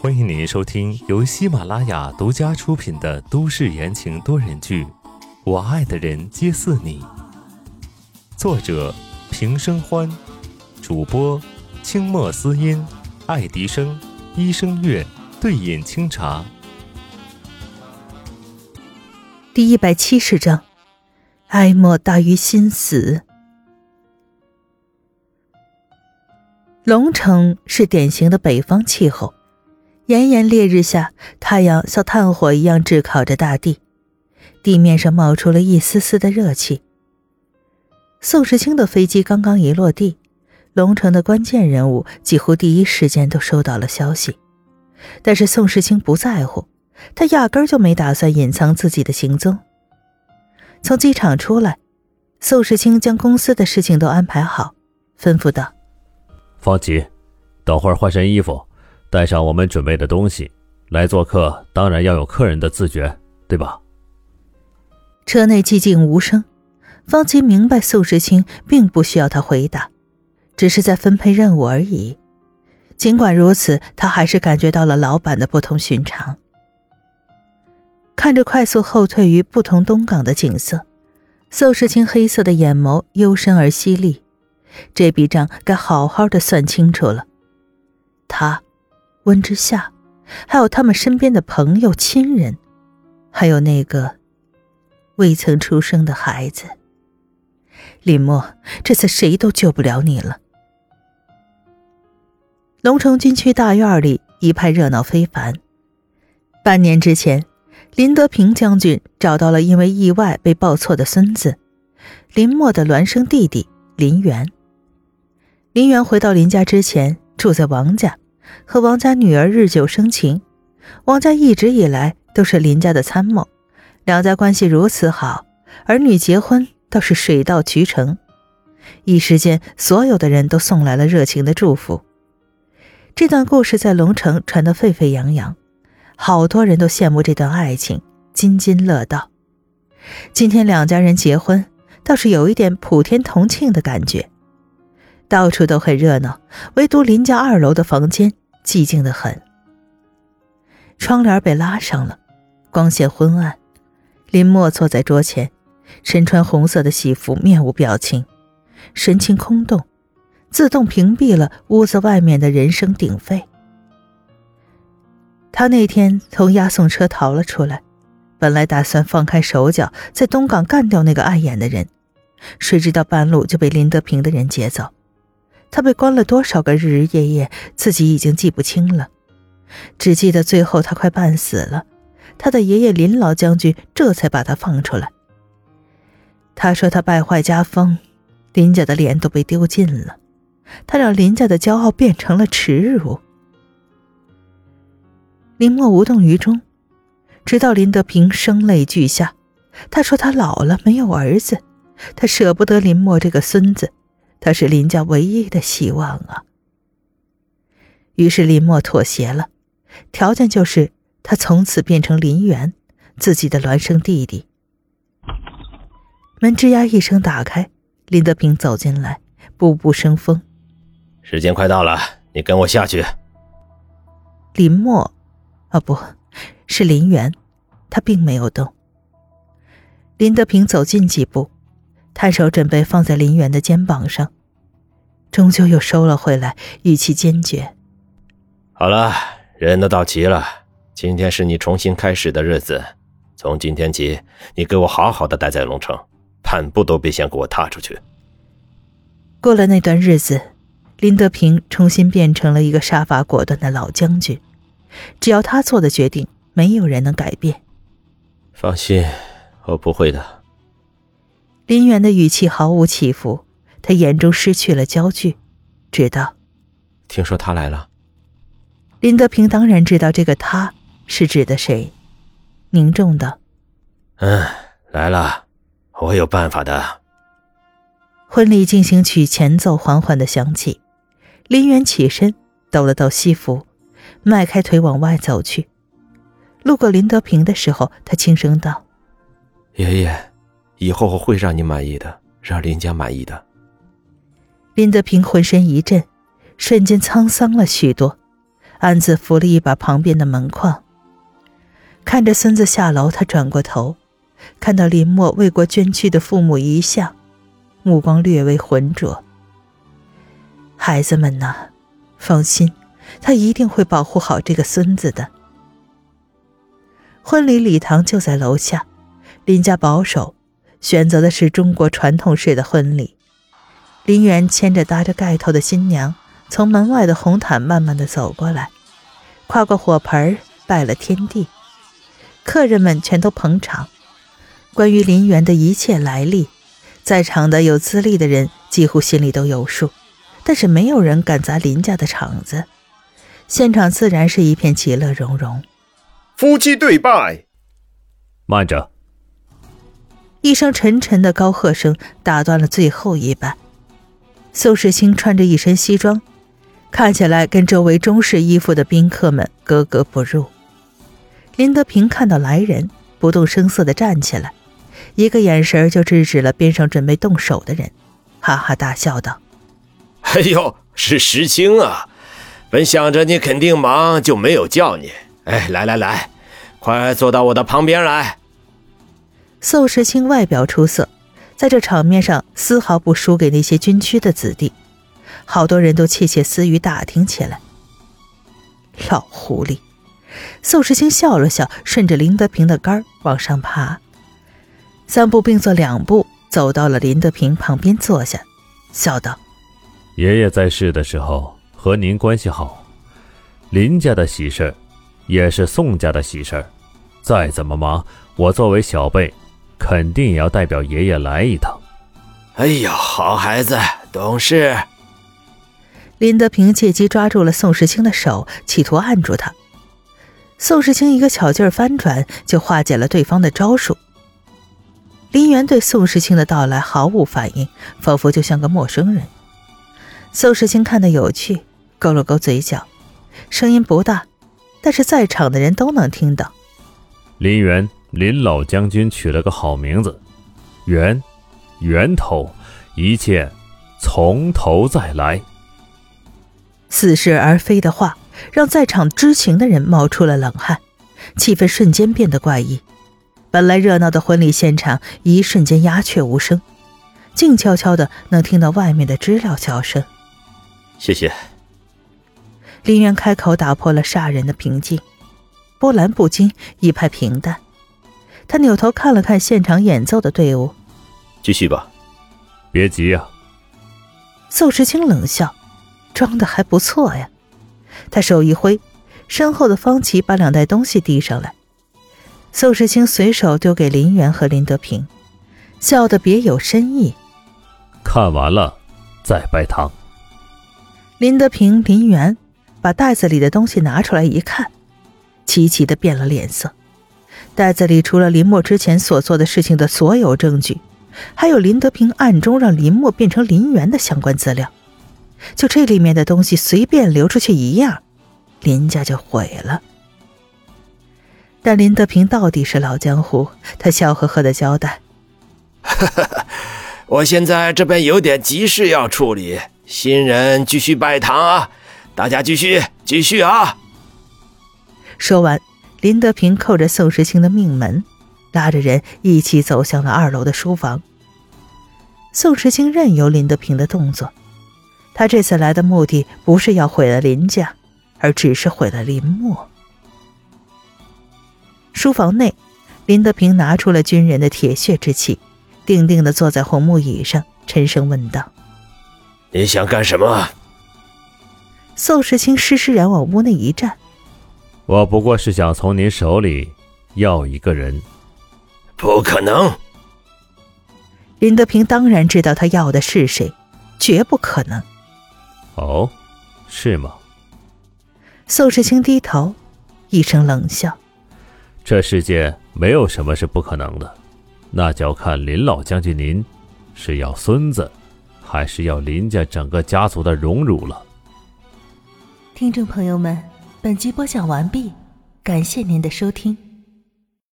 欢迎您收听由喜马拉雅独家出品的都市言情多人剧《我爱的人皆似你》，作者平生欢，主播清墨思音、爱迪生、医生月、对饮清茶。第一百七十章，哀莫大于心死。龙城是典型的北方气候。炎炎烈日下，太阳像炭火一样炙烤着大地，地面上冒出了一丝丝的热气。宋时清的飞机刚刚一落地，龙城的关键人物几乎第一时间都收到了消息。但是宋时清不在乎，他压根就没打算隐藏自己的行踪。从机场出来，宋时清将公司的事情都安排好，吩咐道：“放急，等会儿换身衣服。”带上我们准备的东西，来做客，当然要有客人的自觉，对吧？车内寂静无声，方琦明白宋时清并不需要他回答，只是在分配任务而已。尽管如此，他还是感觉到了老板的不同寻常。看着快速后退于不同东港的景色，宋时清黑色的眼眸幽深而犀利，这笔账该好好的算清楚了。他。温之夏，还有他们身边的朋友、亲人，还有那个未曾出生的孩子。林墨，这次谁都救不了你了。龙城军区大院里一派热闹非凡。半年之前，林德平将军找到了因为意外被抱错的孙子林墨的孪生弟弟林元。林元回到林家之前，住在王家。和王家女儿日久生情，王家一直以来都是林家的参谋，两家关系如此好，儿女结婚倒是水到渠成。一时间，所有的人都送来了热情的祝福。这段故事在龙城传得沸沸扬扬，好多人都羡慕这段爱情，津津乐道。今天两家人结婚，倒是有一点普天同庆的感觉。到处都很热闹，唯独林家二楼的房间寂静的很。窗帘被拉上了，光线昏暗。林默坐在桌前，身穿红色的喜服，面无表情，神情空洞，自动屏蔽了屋子外面的人声鼎沸。他那天从押送车逃了出来，本来打算放开手脚，在东港干掉那个碍眼的人，谁知道半路就被林德平的人劫走。他被关了多少个日日夜夜，自己已经记不清了，只记得最后他快半死了，他的爷爷林老将军这才把他放出来。他说他败坏家风，林家的脸都被丢尽了，他让林家的骄傲变成了耻辱。林默无动于衷，直到林德平声泪俱下，他说他老了没有儿子，他舍不得林默这个孙子。他是林家唯一的希望啊！于是林默妥协了，条件就是他从此变成林元，自己的孪生弟弟。门吱呀一声打开，林德平走进来，步步生风。时间快到了，你跟我下去。林默，啊，不是林元，他并没有动。林德平走近几步。探手准备放在林远的肩膀上，终究又收了回来，语气坚决：“好了，人都到齐了，今天是你重新开始的日子。从今天起，你给我好好的待在龙城，半步都别想给我踏出去。”过了那段日子，林德平重新变成了一个杀伐果断的老将军，只要他做的决定，没有人能改变。放心，我不会的。林远的语气毫无起伏，他眼中失去了焦距，直道。听说他来了。林德平当然知道这个他是指的谁，凝重道：“嗯，来了，我有办法的。”婚礼进行曲前奏缓缓的响起，林远起身抖了抖西服，迈开腿往外走去。路过林德平的时候，他轻声道：“爷爷。”以后我会让你满意的，让林家满意的。林德平浑身一震，瞬间沧桑了许多，暗自扶了一把旁边的门框。看着孙子下楼，他转过头，看到林墨为国捐躯的父母遗像，目光略微浑浊。孩子们呐，放心，他一定会保护好这个孙子的。婚礼礼堂就在楼下，林家保守，选择的是中国传统式的婚礼。林园牵着搭着盖头的新娘，从门外的红毯慢慢的走过来，跨过火盆拜了天地。客人们全都捧场。关于林园的一切来历，在场的有资历的人几乎心里都有数，但是没有人敢砸林家的场子。现场自然是一片其乐融融。夫妻对拜。慢着！一声沉沉的高喝声打断了最后一班。宋世清穿着一身西装，看起来跟周围中式衣服的宾客们格格不入。林德平看到来人，不动声色地站起来，一个眼神就制止了边上准备动手的人，哈哈大笑道：“哎呦，是石青啊！本想着你肯定忙，就没有叫你。哎，来来来，快坐到我的旁边来。”宋时清外表出色，在这场面上丝毫不输给那些军区的子弟，好多人都窃窃私语打听起来。老狐狸。宋时清笑了笑，顺着林德平的杆往上爬，三步并作两步走到了林德平旁边坐下，笑道：“爷爷在世的时候和您关系好，林家的喜事也是宋家的喜事再怎么忙，我作为小辈，肯定也要代表爷爷来一趟。”哎呀，好孩子，懂事。林德平借机抓住了宋时清的手，企图按住他。宋时清一个巧劲儿翻转，就化解了对方的招数。林元对宋时清的到来毫无反应，仿佛就像个陌生人。宋时清看得有趣，勾了勾嘴角，声音不大，但是在场的人都能听到。林元，林老将军取了个好名字，源，源头，一切从头再来。似是而非的话。让在场知情的人冒出了冷汗，气氛瞬间变得怪异。本来热闹的婚礼现场，一瞬间鸦雀无声，静悄悄的，能听到外面的知了叫声。谢谢。林渊开口打破了煞人的平静，波澜不惊，一派平淡。他扭头看了看现场演奏的队伍，继续吧。别急呀。宋时清冷笑，装的还不错呀。他手一挥，身后的方琦把两袋东西递上来。宋时清随手丢给林元和林德平，笑得别有深意。看完了，再拜堂。林德平、林元把袋子里的东西拿出来一看，齐齐的变了脸色。袋子里除了林墨之前所做的事情的所有证据，还有林德平暗中让林墨变成林园的相关资料。就这里面的东西随便流出去一样，林家就毁了。但林德平到底是老江湖，他笑呵呵的交代：“ 我现在这边有点急事要处理，新人继续拜堂啊，大家继续继续啊。”说完，林德平扣着宋时清的命门，拉着人一起走向了二楼的书房。宋时清任由林德平的动作。他这次来的目的不是要毁了林家，而只是毁了林墨。书房内，林德平拿出了军人的铁血之气，定定地坐在红木椅上，沉声问道：“你想干什么？”宋时清施施然往屋内一站：“我不过是想从您手里要一个人。”不可能。林德平当然知道他要的是谁，绝不可能。哦，是吗？宋世清低头，一声冷笑：“这世界没有什么是不可能的，那就要看林老将军您是要孙子，还是要林家整个家族的荣辱了。”听众朋友们，本集播讲完毕，感谢您的收听。